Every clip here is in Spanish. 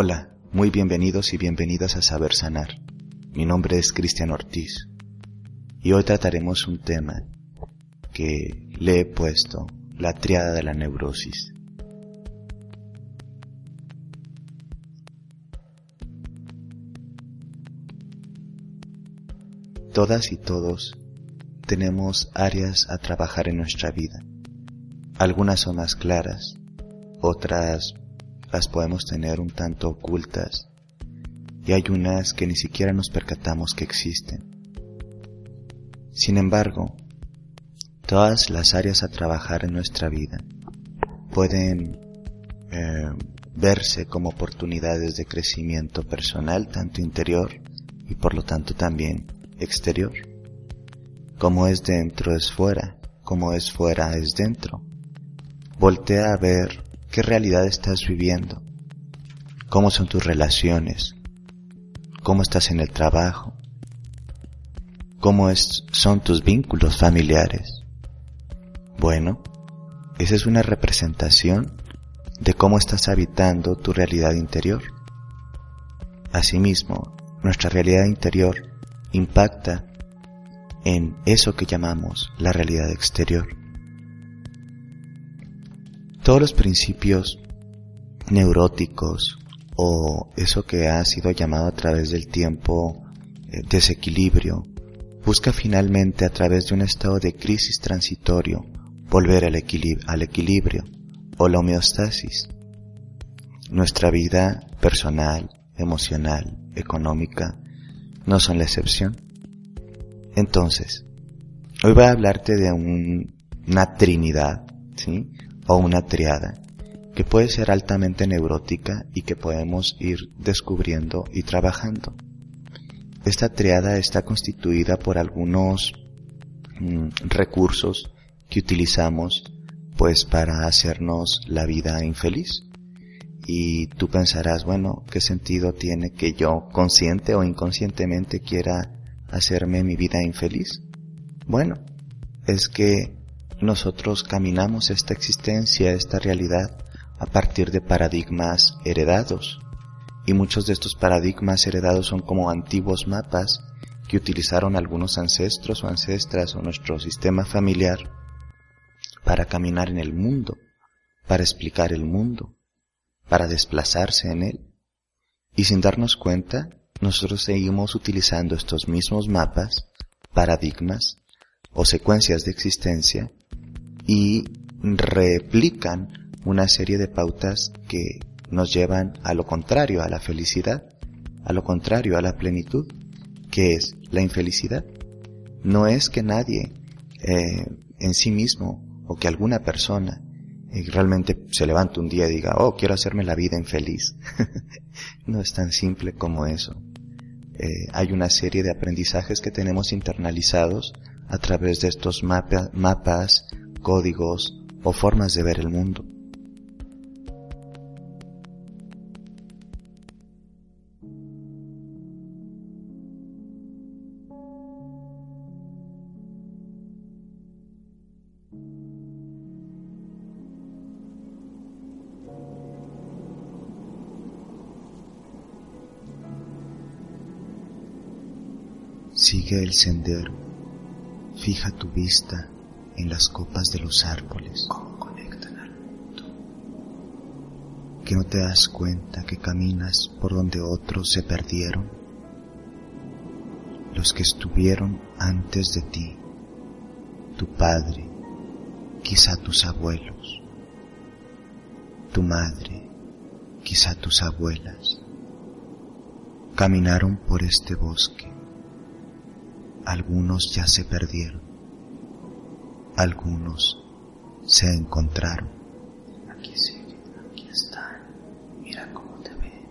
Hola, muy bienvenidos y bienvenidas a Saber Sanar. Mi nombre es Cristian Ortiz y hoy trataremos un tema que le he puesto la triada de la neurosis. Todas y todos tenemos áreas a trabajar en nuestra vida. Algunas son más claras, otras las podemos tener un tanto ocultas y hay unas que ni siquiera nos percatamos que existen. Sin embargo, todas las áreas a trabajar en nuestra vida pueden eh, verse como oportunidades de crecimiento personal, tanto interior y por lo tanto también exterior. Como es dentro es fuera, como es fuera es dentro. Voltea a ver ¿Qué realidad estás viviendo? ¿Cómo son tus relaciones? ¿Cómo estás en el trabajo? ¿Cómo son tus vínculos familiares? Bueno, esa es una representación de cómo estás habitando tu realidad interior. Asimismo, nuestra realidad interior impacta en eso que llamamos la realidad exterior. Todos los principios neuróticos o eso que ha sido llamado a través del tiempo eh, desequilibrio, busca finalmente a través de un estado de crisis transitorio volver al, al equilibrio o la homeostasis. Nuestra vida personal, emocional, económica no son la excepción. Entonces, hoy voy a hablarte de una trinidad, ¿sí? O una triada, que puede ser altamente neurótica y que podemos ir descubriendo y trabajando. Esta triada está constituida por algunos mm, recursos que utilizamos pues para hacernos la vida infeliz. Y tú pensarás, bueno, ¿qué sentido tiene que yo consciente o inconscientemente quiera hacerme mi vida infeliz? Bueno, es que nosotros caminamos esta existencia, esta realidad, a partir de paradigmas heredados. Y muchos de estos paradigmas heredados son como antiguos mapas que utilizaron algunos ancestros o ancestras o nuestro sistema familiar para caminar en el mundo, para explicar el mundo, para desplazarse en él. Y sin darnos cuenta, nosotros seguimos utilizando estos mismos mapas, paradigmas o secuencias de existencia y replican una serie de pautas que nos llevan a lo contrario, a la felicidad, a lo contrario, a la plenitud, que es la infelicidad. No es que nadie eh, en sí mismo o que alguna persona eh, realmente se levante un día y diga, oh, quiero hacerme la vida infeliz. no es tan simple como eso. Eh, hay una serie de aprendizajes que tenemos internalizados a través de estos mapas códigos o formas de ver el mundo. Sigue el sendero, fija tu vista en las copas de los árboles. ¿Cómo conectan al mundo? Que no te das cuenta que caminas por donde otros se perdieron. Los que estuvieron antes de ti, tu padre, quizá tus abuelos, tu madre, quizá tus abuelas, caminaron por este bosque. Algunos ya se perdieron, algunos se encontraron. Aquí siguen, aquí están, mira cómo te ven.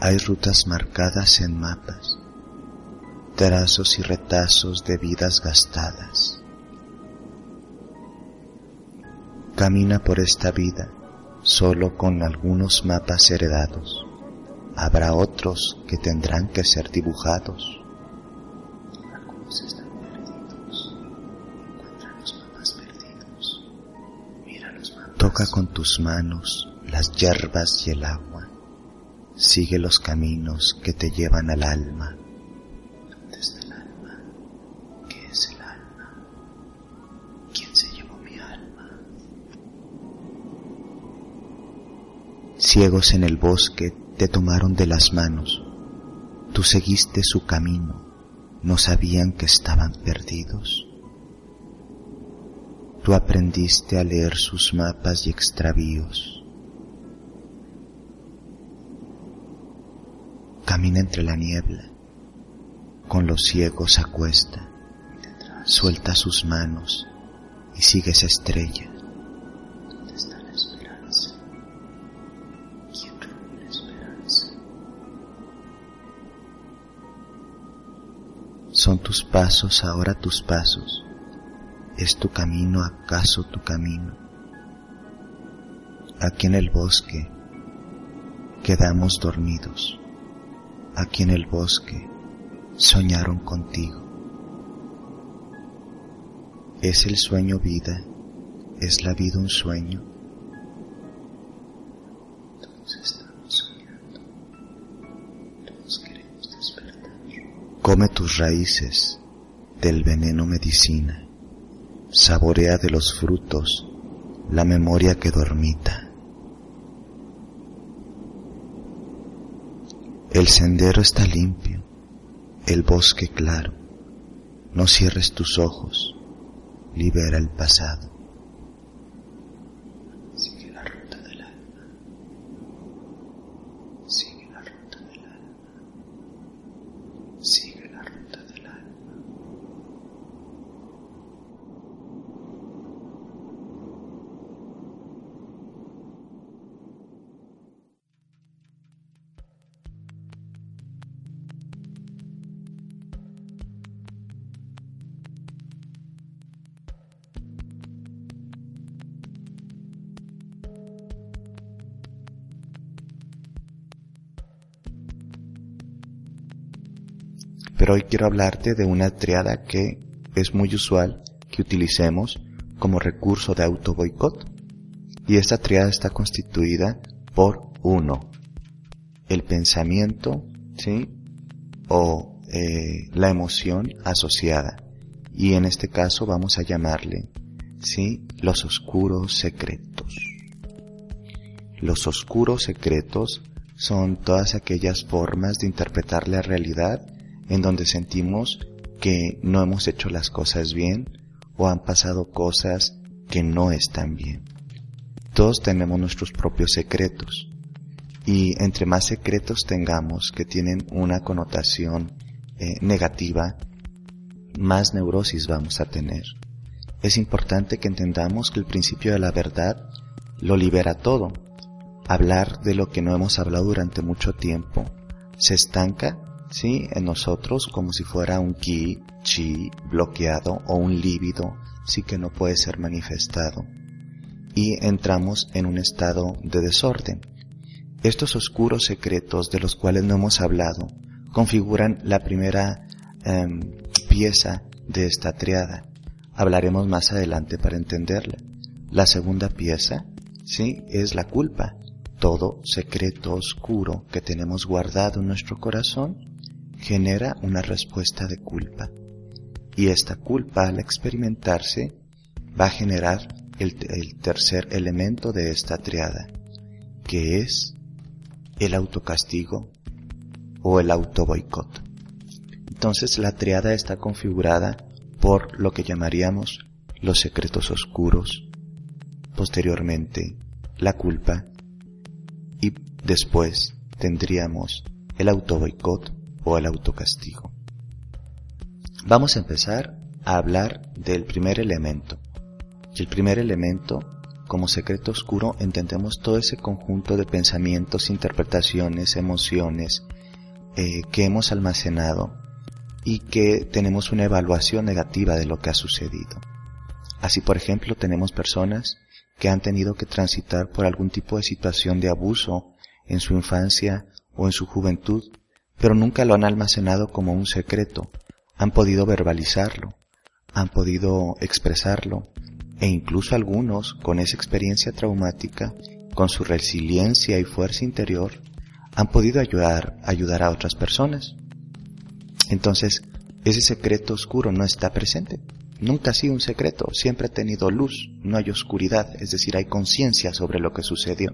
Hay rutas marcadas en mapas, trazos y retazos de vidas gastadas. Camina por esta vida solo con algunos mapas heredados. Habrá otros que tendrán que ser dibujados. Algunos están perdidos. Encuentran los mapas perdidos. Toca con tus manos las hierbas y el agua. Sigue los caminos que te llevan al alma. Ciegos en el bosque te tomaron de las manos. Tú seguiste su camino. No sabían que estaban perdidos. Tú aprendiste a leer sus mapas y extravíos. Camina entre la niebla, con los ciegos acuesta, suelta sus manos y sigue esa tus pasos ahora tus pasos. ¿Es tu camino acaso tu camino? Aquí en el bosque quedamos dormidos aquí en el bosque soñaron contigo. ¿Es el sueño vida? ¿Es la vida un sueño? Come tus raíces del veneno medicina. Saborea de los frutos la memoria que dormita. El sendero está limpio, el bosque claro. No cierres tus ojos, libera el pasado. Pero hoy quiero hablarte de una triada que es muy usual que utilicemos como recurso de auto boicot. Y esta triada está constituida por uno, el pensamiento, ¿sí? O eh, la emoción asociada. Y en este caso vamos a llamarle, ¿sí? Los oscuros secretos. Los oscuros secretos son todas aquellas formas de interpretar la realidad en donde sentimos que no hemos hecho las cosas bien o han pasado cosas que no están bien. Todos tenemos nuestros propios secretos y entre más secretos tengamos que tienen una connotación eh, negativa, más neurosis vamos a tener. Es importante que entendamos que el principio de la verdad lo libera todo. Hablar de lo que no hemos hablado durante mucho tiempo se estanca ¿sí? En nosotros como si fuera un ki, chi, bloqueado o un líbido, sí que no puede ser manifestado. Y entramos en un estado de desorden. Estos oscuros secretos de los cuales no hemos hablado configuran la primera em, pieza de esta triada. Hablaremos más adelante para entenderla. La segunda pieza, sí, es la culpa. Todo secreto oscuro que tenemos guardado en nuestro corazón genera una respuesta de culpa. Y esta culpa al experimentarse va a generar el, tercer elemento de esta triada, que es el autocastigo o el autoboicot. Entonces la triada está configurada por lo que llamaríamos los secretos oscuros, posteriormente la culpa y después tendríamos el autoboicot el autocastigo. Vamos a empezar a hablar del primer elemento. El primer elemento, como secreto oscuro, entendemos todo ese conjunto de pensamientos, interpretaciones, emociones eh, que hemos almacenado y que tenemos una evaluación negativa de lo que ha sucedido. Así, por ejemplo, tenemos personas que han tenido que transitar por algún tipo de situación de abuso en su infancia o en su juventud, pero nunca lo han almacenado como un secreto, han podido verbalizarlo, han podido expresarlo, e incluso algunos, con esa experiencia traumática, con su resiliencia y fuerza interior, han podido ayudar, ayudar a otras personas. Entonces, ese secreto oscuro no está presente. Nunca ha sido un secreto, siempre ha tenido luz, no hay oscuridad, es decir, hay conciencia sobre lo que sucedió.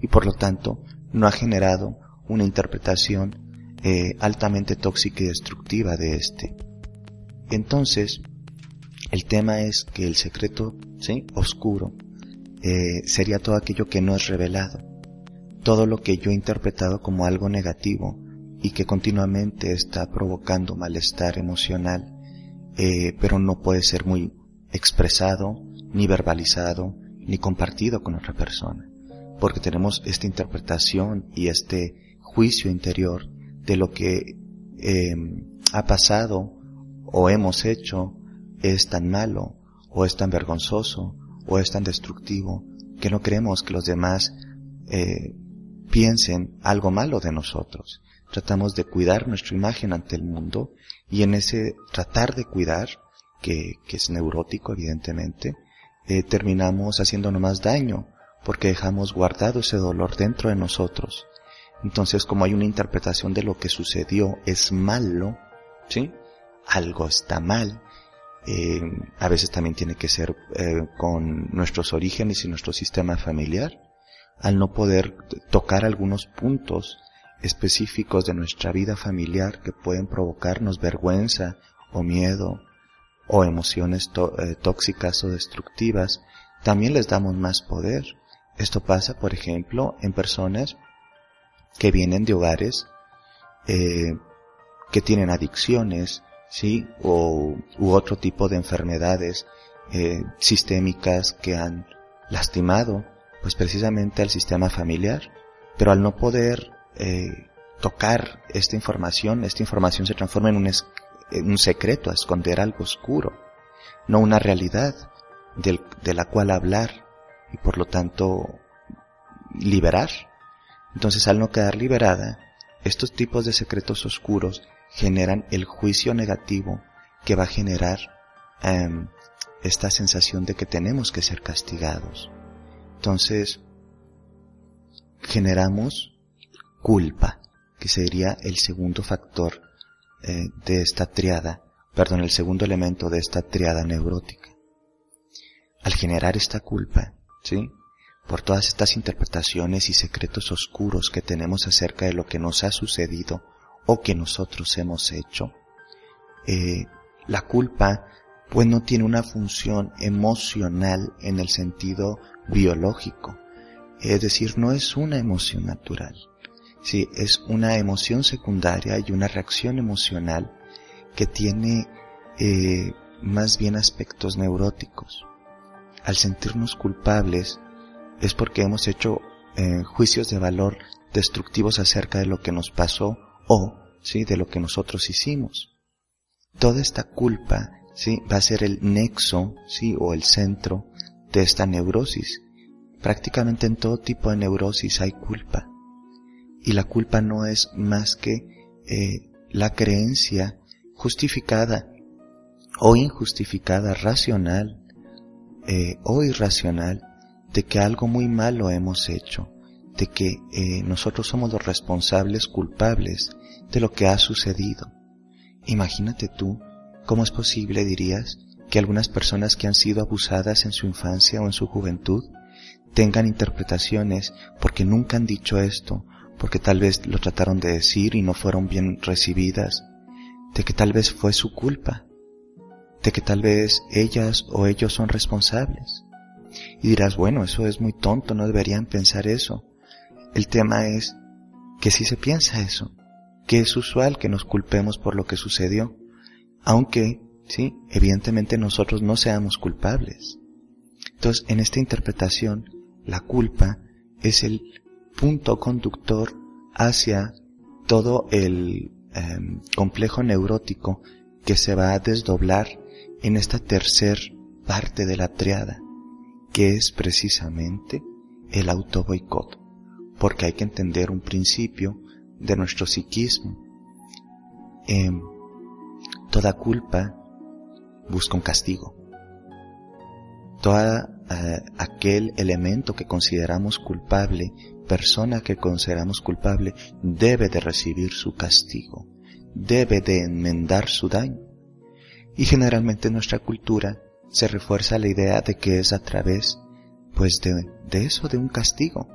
Y por lo tanto, no ha generado una interpretación eh, altamente tóxica y destructiva de este. Entonces, el tema es que el secreto, ¿sí? Oscuro, eh, sería todo aquello que no es revelado. Todo lo que yo he interpretado como algo negativo y que continuamente está provocando malestar emocional, eh, pero no puede ser muy expresado, ni verbalizado, ni compartido con otra persona. Porque tenemos esta interpretación y este juicio interior de lo que eh, ha pasado o hemos hecho es tan malo o es tan vergonzoso o es tan destructivo que no queremos que los demás eh, piensen algo malo de nosotros. Tratamos de cuidar nuestra imagen ante el mundo y en ese tratar de cuidar, que, que es neurótico evidentemente, eh, terminamos haciéndonos más daño porque dejamos guardado ese dolor dentro de nosotros. Entonces, como hay una interpretación de lo que sucedió es malo, ¿sí? Algo está mal, eh, a veces también tiene que ser eh, con nuestros orígenes y nuestro sistema familiar, al no poder tocar algunos puntos específicos de nuestra vida familiar que pueden provocarnos vergüenza o miedo o emociones eh, tóxicas o destructivas, también les damos más poder. Esto pasa, por ejemplo, en personas que vienen de hogares que tienen adicciones, sí, o u otro tipo de enfermedades eh, sistémicas que han lastimado, pues precisamente al sistema familiar, pero al no poder eh, tocar esta información, esta información se transforma en un, en un secreto, a esconder algo oscuro, no una realidad del, de la cual hablar y por lo tanto liberar. Entonces al no quedar liberada, estos tipos de secretos oscuros generan el juicio negativo que va a generar em, esta sensación de que tenemos que ser castigados. Entonces, generamos culpa, que sería el segundo factor eh, de esta triada, perdón, el segundo elemento de esta triada neurótica. Al generar esta culpa, ¿sí? Por todas estas interpretaciones y secretos oscuros que tenemos acerca de lo que nos ha sucedido o que nosotros hemos hecho. Eh, la culpa pues no tiene una función emocional en el sentido biológico. Es decir, no es una emoción natural. Sí, es una emoción secundaria y una reacción emocional que tiene eh, más bien aspectos neuróticos. Al sentirnos culpables es porque hemos hecho eh, juicios de valor destructivos acerca de lo que nos pasó o, sí, de lo que nosotros hicimos. Toda esta culpa, sí, va a ser el nexo, sí, o el centro de esta neurosis. Prácticamente en todo tipo de neurosis hay culpa. Y la culpa no es más que eh, la creencia justificada o injustificada, racional eh, o irracional, de que algo muy malo hemos hecho de que eh, nosotros somos los responsables culpables de lo que ha sucedido. Imagínate tú cómo es posible, dirías, que algunas personas que han sido abusadas en su infancia o en su juventud tengan interpretaciones porque nunca han dicho esto, porque tal vez lo trataron de decir y no fueron bien recibidas, de que tal vez fue su culpa, de que tal vez ellas o ellos son responsables. Y dirás, bueno, eso es muy tonto, no deberían pensar eso. El tema es que si se piensa eso, que es usual que nos culpemos por lo que sucedió, aunque, sí, evidentemente nosotros no seamos culpables. Entonces, en esta interpretación, la culpa es el punto conductor hacia todo el em, complejo neurótico que se va a desdoblar en esta tercer parte de la triada, que es precisamente el auto boicot, porque hay que entender un principio de nuestro psiquismo. Em, toda culpa busca un castigo. Todo eh, aquel elemento que consideramos culpable, persona que consideramos culpable, debe de recibir su castigo, debe de enmendar su daño. Y generalmente en nuestra cultura se refuerza la idea de que es a través, pues de, de eso, de un castigo,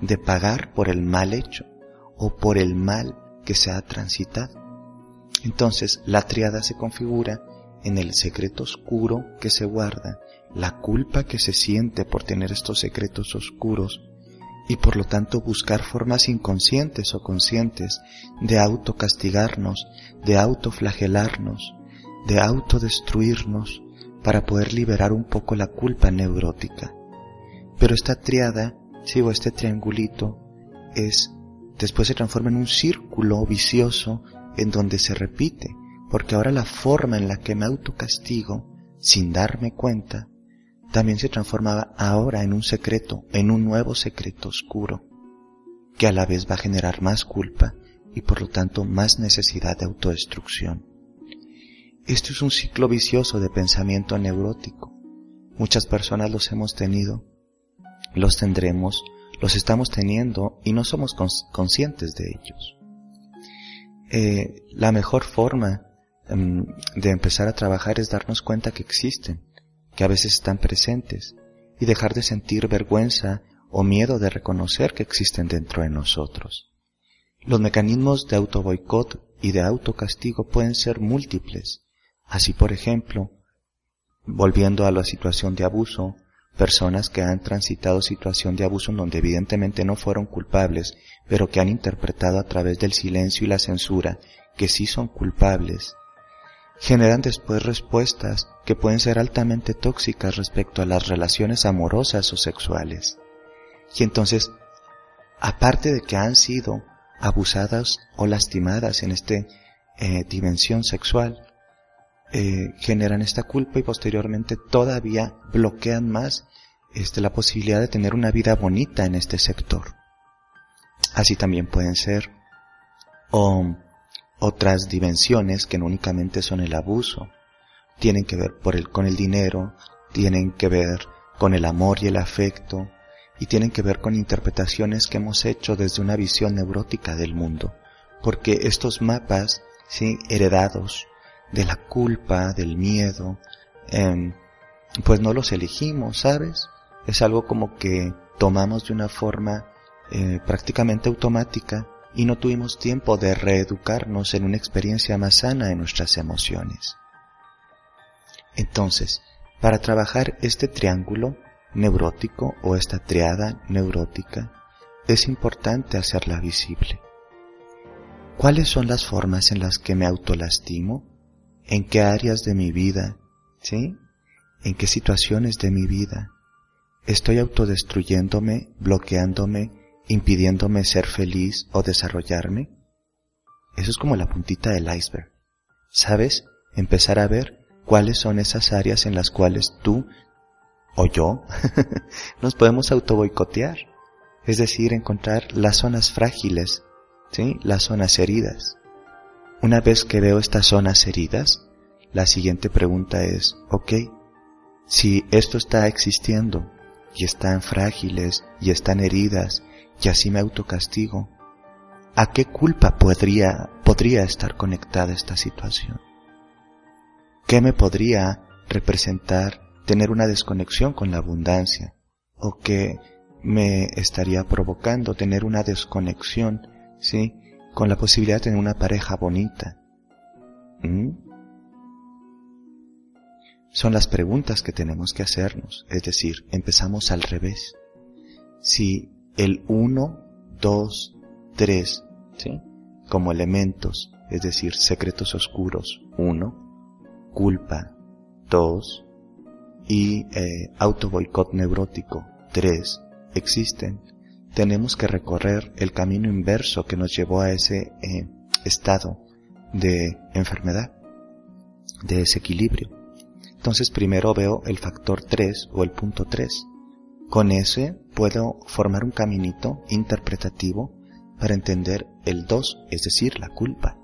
de pagar por el mal hecho o por el mal que se ha transitado. Entonces la triada se configura en el secreto oscuro que se guarda, la culpa que se siente por tener estos secretos oscuros y por lo tanto buscar formas inconscientes o conscientes de autocastigarnos, de autoflagelarnos, de autodestruirnos para poder liberar un poco la culpa neurótica. Pero esta triada, si o este triangulito, es, después se transforma en un círculo vicioso en donde se repite, porque ahora la forma en la que me autocastigo, sin darme cuenta, también se transformaba ahora en un secreto, en un nuevo secreto oscuro, que a la vez va a generar más culpa y por lo tanto más necesidad de autodestrucción. Esto es un ciclo vicioso de pensamiento neurótico. Muchas personas los hemos tenido, los tendremos, los estamos teniendo y no somos conscientes de ellos. Eh, la mejor forma em, de empezar a trabajar es darnos cuenta que existen, que a veces están presentes, y dejar de sentir vergüenza o miedo de reconocer que existen dentro de nosotros. Los mecanismos de autoboicot y de autocastigo pueden ser múltiples, Así, por ejemplo, volviendo a la situación de abuso, personas que han transitado situación de abuso en donde evidentemente no fueron culpables, pero que han interpretado a través del silencio y la censura que sí son culpables, generan después respuestas que pueden ser altamente tóxicas respecto a las relaciones amorosas o sexuales. Y entonces, aparte de que han sido abusadas o lastimadas en esta eh, dimensión sexual, eh, generan esta culpa y posteriormente todavía bloquean más este, la posibilidad de tener una vida bonita en este sector. Así también pueden ser otras dimensiones que no únicamente son el abuso, tienen que ver por el, con el dinero, tienen que ver con el amor y el afecto, y tienen que ver con interpretaciones que hemos hecho desde una visión neurótica del mundo, porque estos mapas, sí, heredados de la culpa, del miedo, em, pues no los elegimos, ¿sabes? Es algo como que tomamos de una forma eh, prácticamente automática y no tuvimos tiempo de reeducarnos en una experiencia más sana de nuestras emociones. Entonces, para trabajar este triángulo neurótico o esta triada neurótica, es importante hacerla visible. ¿Cuáles son las formas en las que me autolastimo? En qué áreas de mi vida, ¿sí? En qué situaciones de mi vida estoy autodestruyéndome, bloqueándome, impidiéndome ser feliz o desarrollarme. Eso es como la puntita del iceberg. ¿Sabes? Empezar a ver cuáles son esas áreas en las cuales tú o yo nos podemos autoboicotear. Es decir, encontrar las zonas frágiles, ¿sí? Las zonas heridas. Una vez que veo estas zonas heridas, la siguiente pregunta es, ok, si esto está existiendo y están frágiles y están heridas y así me autocastigo, ¿a qué culpa podría, podría estar conectada esta situación? ¿Qué me podría representar tener una desconexión con la abundancia? ¿O qué me estaría provocando tener una desconexión, sí, con la posibilidad de tener una pareja bonita. ¿Mm? Son las preguntas que tenemos que hacernos, es decir, empezamos al revés. Si el 1, 2, 3, ¿sí? como elementos, es decir, secretos oscuros, 1, culpa, 2, y eh, auto boicot neurótico, 3, existen, tenemos que recorrer el camino inverso que nos llevó a ese eh, estado de enfermedad, de desequilibrio. Entonces primero veo el factor 3 o el punto 3. Con ese puedo formar un caminito interpretativo para entender el 2, es decir, la culpa.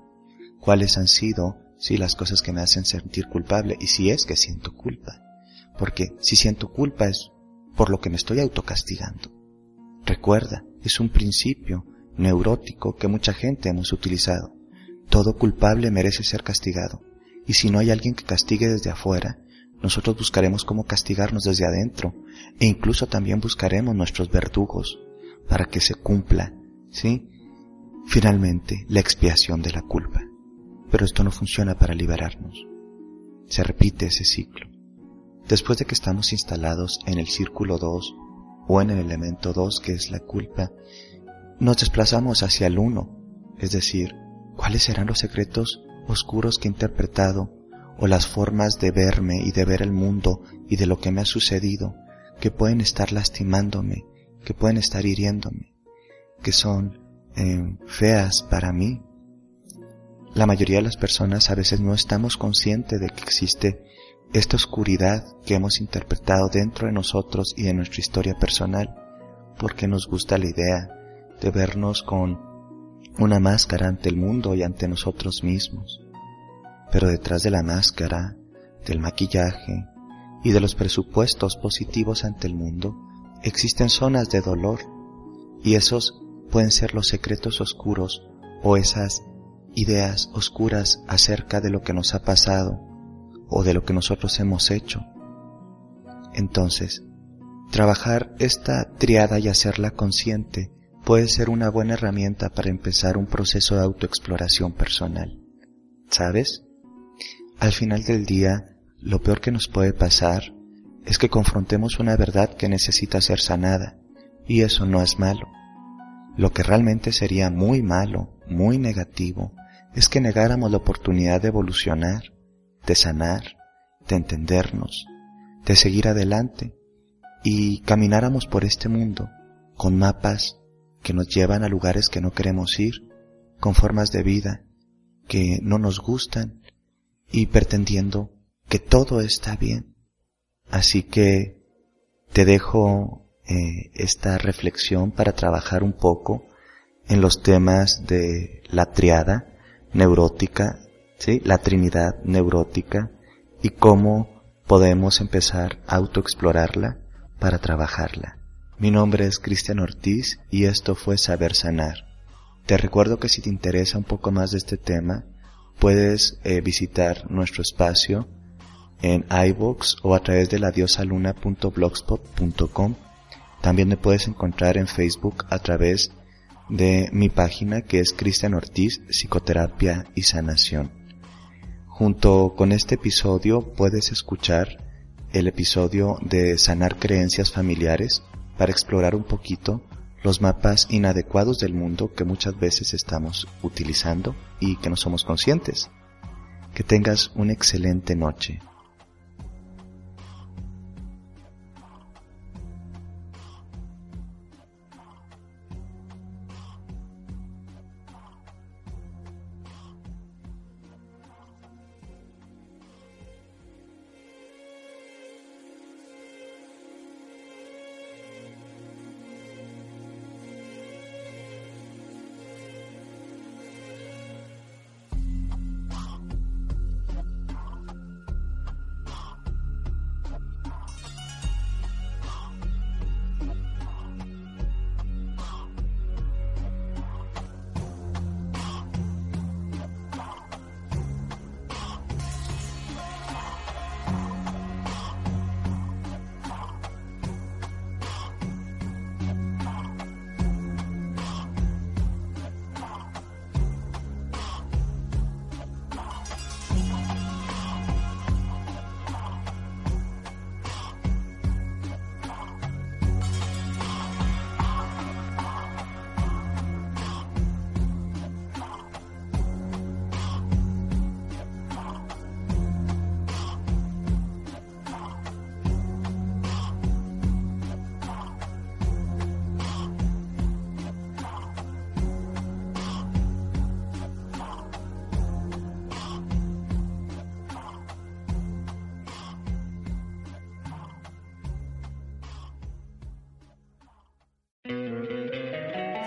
¿Cuáles han sido, si las cosas que me hacen sentir culpable y si es que siento culpa? Porque si siento culpa es por lo que me estoy autocastigando. Recuerda, es un principio neurótico que mucha gente hemos utilizado. Todo culpable merece ser castigado. Y si no hay alguien que castigue desde afuera, nosotros buscaremos cómo castigarnos desde adentro e incluso también buscaremos nuestros verdugos para que se cumpla, ¿sí? Finalmente, la expiación de la culpa. Pero esto no funciona para liberarnos. Se repite ese ciclo. Después de que estamos instalados en el círculo 2 o en el elemento 2 que es la culpa, nos desplazamos hacia el 1, es decir, cuáles serán los secretos oscuros que he interpretado o las formas de verme y de ver el mundo y de lo que me ha sucedido que pueden estar lastimándome, que pueden estar hiriéndome, que son eh, feas para mí. La mayoría de las personas a veces no estamos conscientes de que existe esta oscuridad que hemos interpretado dentro de nosotros y de nuestra historia personal, porque nos gusta la idea de vernos con una máscara ante el mundo y ante nosotros mismos. Pero detrás de la máscara, del maquillaje y de los presupuestos positivos ante el mundo, existen zonas de dolor y esos pueden ser los secretos oscuros o esas ideas oscuras acerca de lo que nos ha pasado o de lo que nosotros hemos hecho. Entonces, trabajar esta triada y hacerla consciente puede ser una buena herramienta para empezar un proceso de autoexploración personal. ¿Sabes? Al final del día, lo peor que nos puede pasar es que confrontemos una verdad que necesita ser sanada, y eso no es malo. Lo que realmente sería muy malo, muy negativo, es que negáramos la oportunidad de evolucionar, de sanar, de entendernos, de seguir adelante y camináramos por este mundo con mapas que nos llevan a lugares que no queremos ir, con formas de vida que no nos gustan y pretendiendo que todo está bien. Así que te dejo eh, esta reflexión para trabajar un poco en los temas de la triada neurótica ¿sí? la Trinidad neurótica y cómo podemos empezar a autoexplorarla para trabajarla. Mi nombre es Cristian Ortiz y esto fue Saber Sanar. Te recuerdo que si te interesa un poco más de este tema, puedes eh, visitar nuestro espacio en iVoox o a través de la diosaluna.blogspot.com. También me puedes encontrar en Facebook a través de mi página que es Cristian Ortiz, Psicoterapia y Sanación. Junto con este episodio puedes escuchar el episodio de Sanar Creencias Familiares para explorar un poquito los mapas inadecuados del mundo que muchas veces estamos utilizando y que no somos conscientes. Que tengas una excelente noche.